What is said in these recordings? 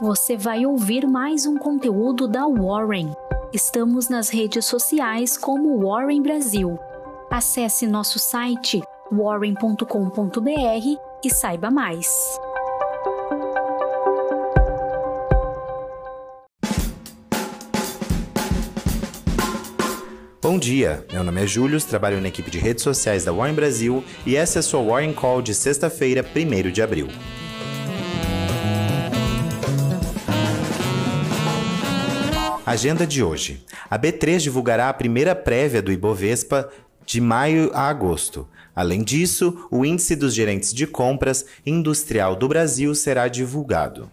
você vai ouvir mais um conteúdo da Warren. Estamos nas redes sociais como Warren Brasil. Acesse nosso site warren.com.br e saiba mais. Bom dia, meu nome é Júlio, trabalho na equipe de redes sociais da Warren Brasil e essa é a sua Warren Call de sexta-feira, 1 de abril. Agenda de hoje. A B3 divulgará a primeira prévia do Ibovespa de maio a agosto. Além disso, o índice dos gerentes de compras industrial do Brasil será divulgado.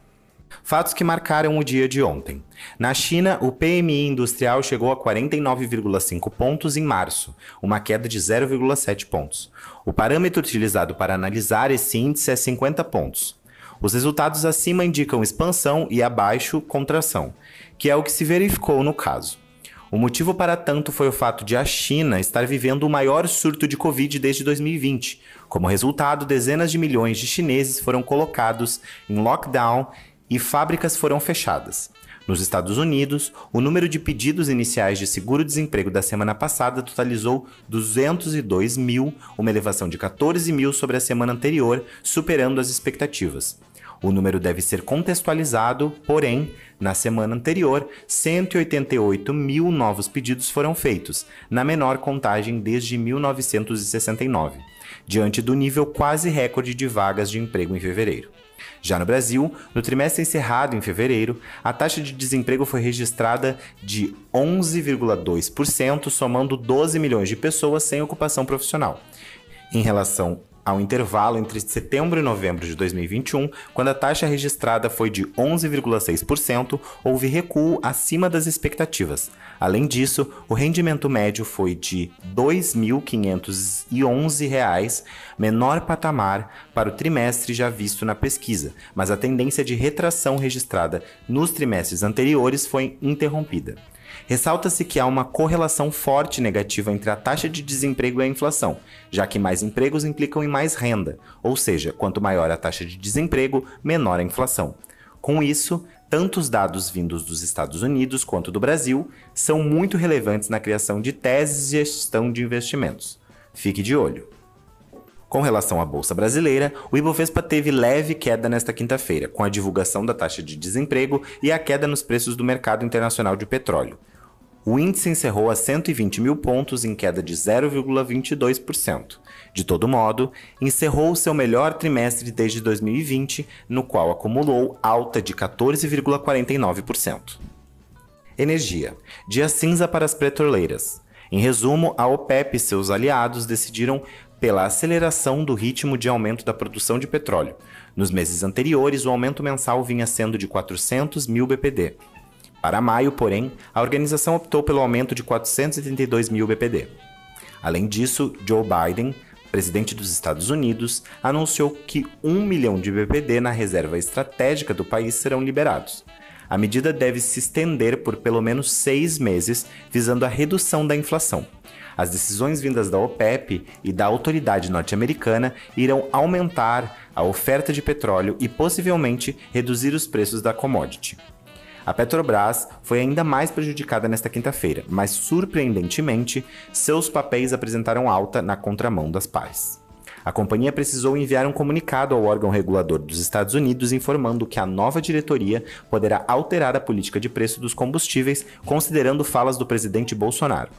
Fatos que marcaram o dia de ontem. Na China, o PMI industrial chegou a 49,5 pontos em março, uma queda de 0,7 pontos. O parâmetro utilizado para analisar esse índice é 50 pontos. Os resultados acima indicam expansão e abaixo contração, que é o que se verificou no caso. O motivo para tanto foi o fato de a China estar vivendo o maior surto de Covid desde 2020. Como resultado, dezenas de milhões de chineses foram colocados em lockdown e fábricas foram fechadas. Nos Estados Unidos, o número de pedidos iniciais de seguro-desemprego da semana passada totalizou 202 mil, uma elevação de 14 mil sobre a semana anterior, superando as expectativas. O número deve ser contextualizado, porém, na semana anterior, 188 mil novos pedidos foram feitos, na menor contagem desde 1969, diante do nível quase recorde de vagas de emprego em fevereiro. Já no Brasil, no trimestre encerrado em fevereiro, a taxa de desemprego foi registrada de 11,2%, somando 12 milhões de pessoas sem ocupação profissional. Em relação ao intervalo entre setembro e novembro de 2021, quando a taxa registrada foi de 11,6%, houve recuo acima das expectativas. Além disso, o rendimento médio foi de R$ 2.511, menor patamar para o trimestre já visto na pesquisa, mas a tendência de retração registrada nos trimestres anteriores foi interrompida. Ressalta-se que há uma correlação forte negativa entre a taxa de desemprego e a inflação, já que mais empregos implicam em mais renda, ou seja, quanto maior a taxa de desemprego, menor a inflação. Com isso, tanto os dados vindos dos Estados Unidos quanto do Brasil são muito relevantes na criação de teses de gestão de investimentos. Fique de olho. Com relação à Bolsa Brasileira, o Ibovespa teve leve queda nesta quinta-feira, com a divulgação da taxa de desemprego e a queda nos preços do mercado internacional de petróleo. O índice encerrou a 120 mil pontos em queda de 0,22%. De todo modo, encerrou seu melhor trimestre desde 2020, no qual acumulou alta de 14,49%. Energia. Dia cinza para as petroleiras. Em resumo, a OPEP e seus aliados decidiram pela aceleração do ritmo de aumento da produção de petróleo. Nos meses anteriores, o aumento mensal vinha sendo de 400 mil BPD, para maio, porém, a organização optou pelo aumento de 432 mil BPD. Além disso, Joe Biden, presidente dos Estados Unidos, anunciou que 1 milhão de BPD na reserva estratégica do país serão liberados. A medida deve se estender por pelo menos seis meses, visando a redução da inflação. As decisões vindas da OPEP e da autoridade norte-americana irão aumentar a oferta de petróleo e possivelmente reduzir os preços da commodity. A Petrobras foi ainda mais prejudicada nesta quinta-feira, mas surpreendentemente, seus papéis apresentaram alta na contramão das pares. A companhia precisou enviar um comunicado ao órgão regulador dos Estados Unidos informando que a nova diretoria poderá alterar a política de preço dos combustíveis, considerando falas do presidente Bolsonaro.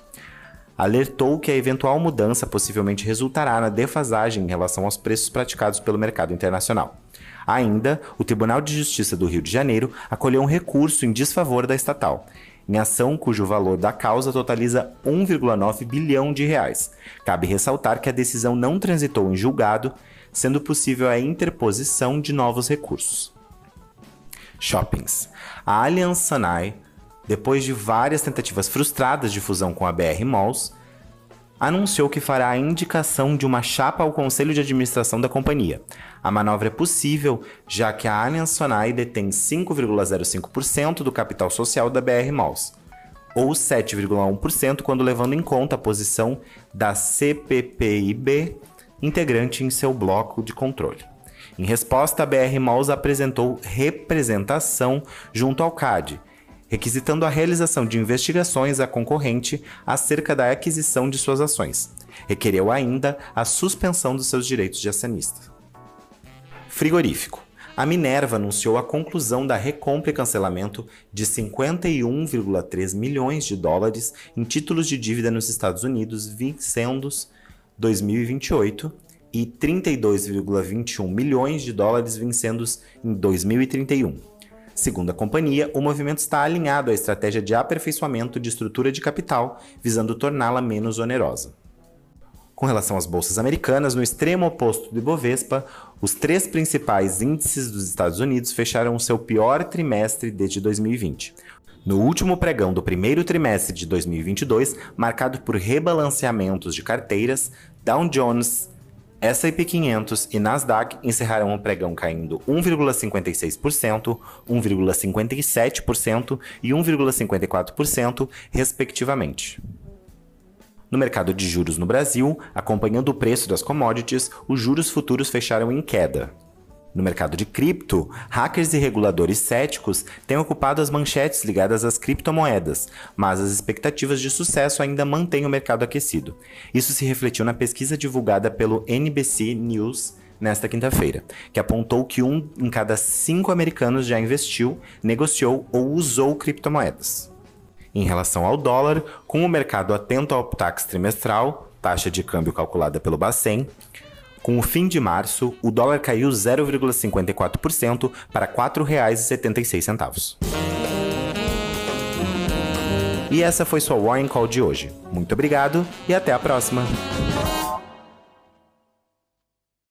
Alertou que a eventual mudança possivelmente resultará na defasagem em relação aos preços praticados pelo mercado internacional. Ainda, o Tribunal de Justiça do Rio de Janeiro acolheu um recurso em desfavor da estatal, em ação cujo valor da causa totaliza 1,9 bilhão de reais. Cabe ressaltar que a decisão não transitou em julgado, sendo possível a interposição de novos recursos. Shoppings. A Allianz Sanai, depois de várias tentativas frustradas de fusão com a BR Malls, anunciou que fará a indicação de uma chapa ao conselho de administração da companhia. A manobra é possível, já que a Allianz Sonai detém 5,05% do capital social da BR Malls, ou 7,1% quando levando em conta a posição da CPPIB integrante em seu bloco de controle. Em resposta, a BR Malls apresentou representação junto ao CAD, requisitando a realização de investigações à concorrente acerca da aquisição de suas ações. Requereu ainda a suspensão dos seus direitos de acionista. Frigorífico. A Minerva anunciou a conclusão da recompra e cancelamento de 51,3 milhões de dólares em títulos de dívida nos Estados Unidos, vincendos 2028 e 32,21 milhões de dólares vincendos em 2031. Segundo a companhia, o movimento está alinhado à estratégia de aperfeiçoamento de estrutura de capital, visando torná-la menos onerosa. Com relação às bolsas americanas, no extremo oposto do Ibovespa, os três principais índices dos Estados Unidos fecharam o seu pior trimestre desde 2020. No último pregão do primeiro trimestre de 2022, marcado por rebalanceamentos de carteiras, Dow Jones S&P 500 e Nasdaq encerraram o pregão caindo 1,56%, 1,57% e 1,54%, respectivamente. No mercado de juros no Brasil, acompanhando o preço das commodities, os juros futuros fecharam em queda. No mercado de cripto, hackers e reguladores céticos têm ocupado as manchetes ligadas às criptomoedas, mas as expectativas de sucesso ainda mantêm o mercado aquecido. Isso se refletiu na pesquisa divulgada pelo NBC News nesta quinta-feira, que apontou que um em cada cinco americanos já investiu, negociou ou usou criptomoedas. Em relação ao dólar, com o mercado atento ao tax trimestral, taxa de câmbio calculada pelo Bacen, com o fim de março, o dólar caiu 0,54% para R$ 4,76. E essa foi sua Warning Call de hoje. Muito obrigado e até a próxima!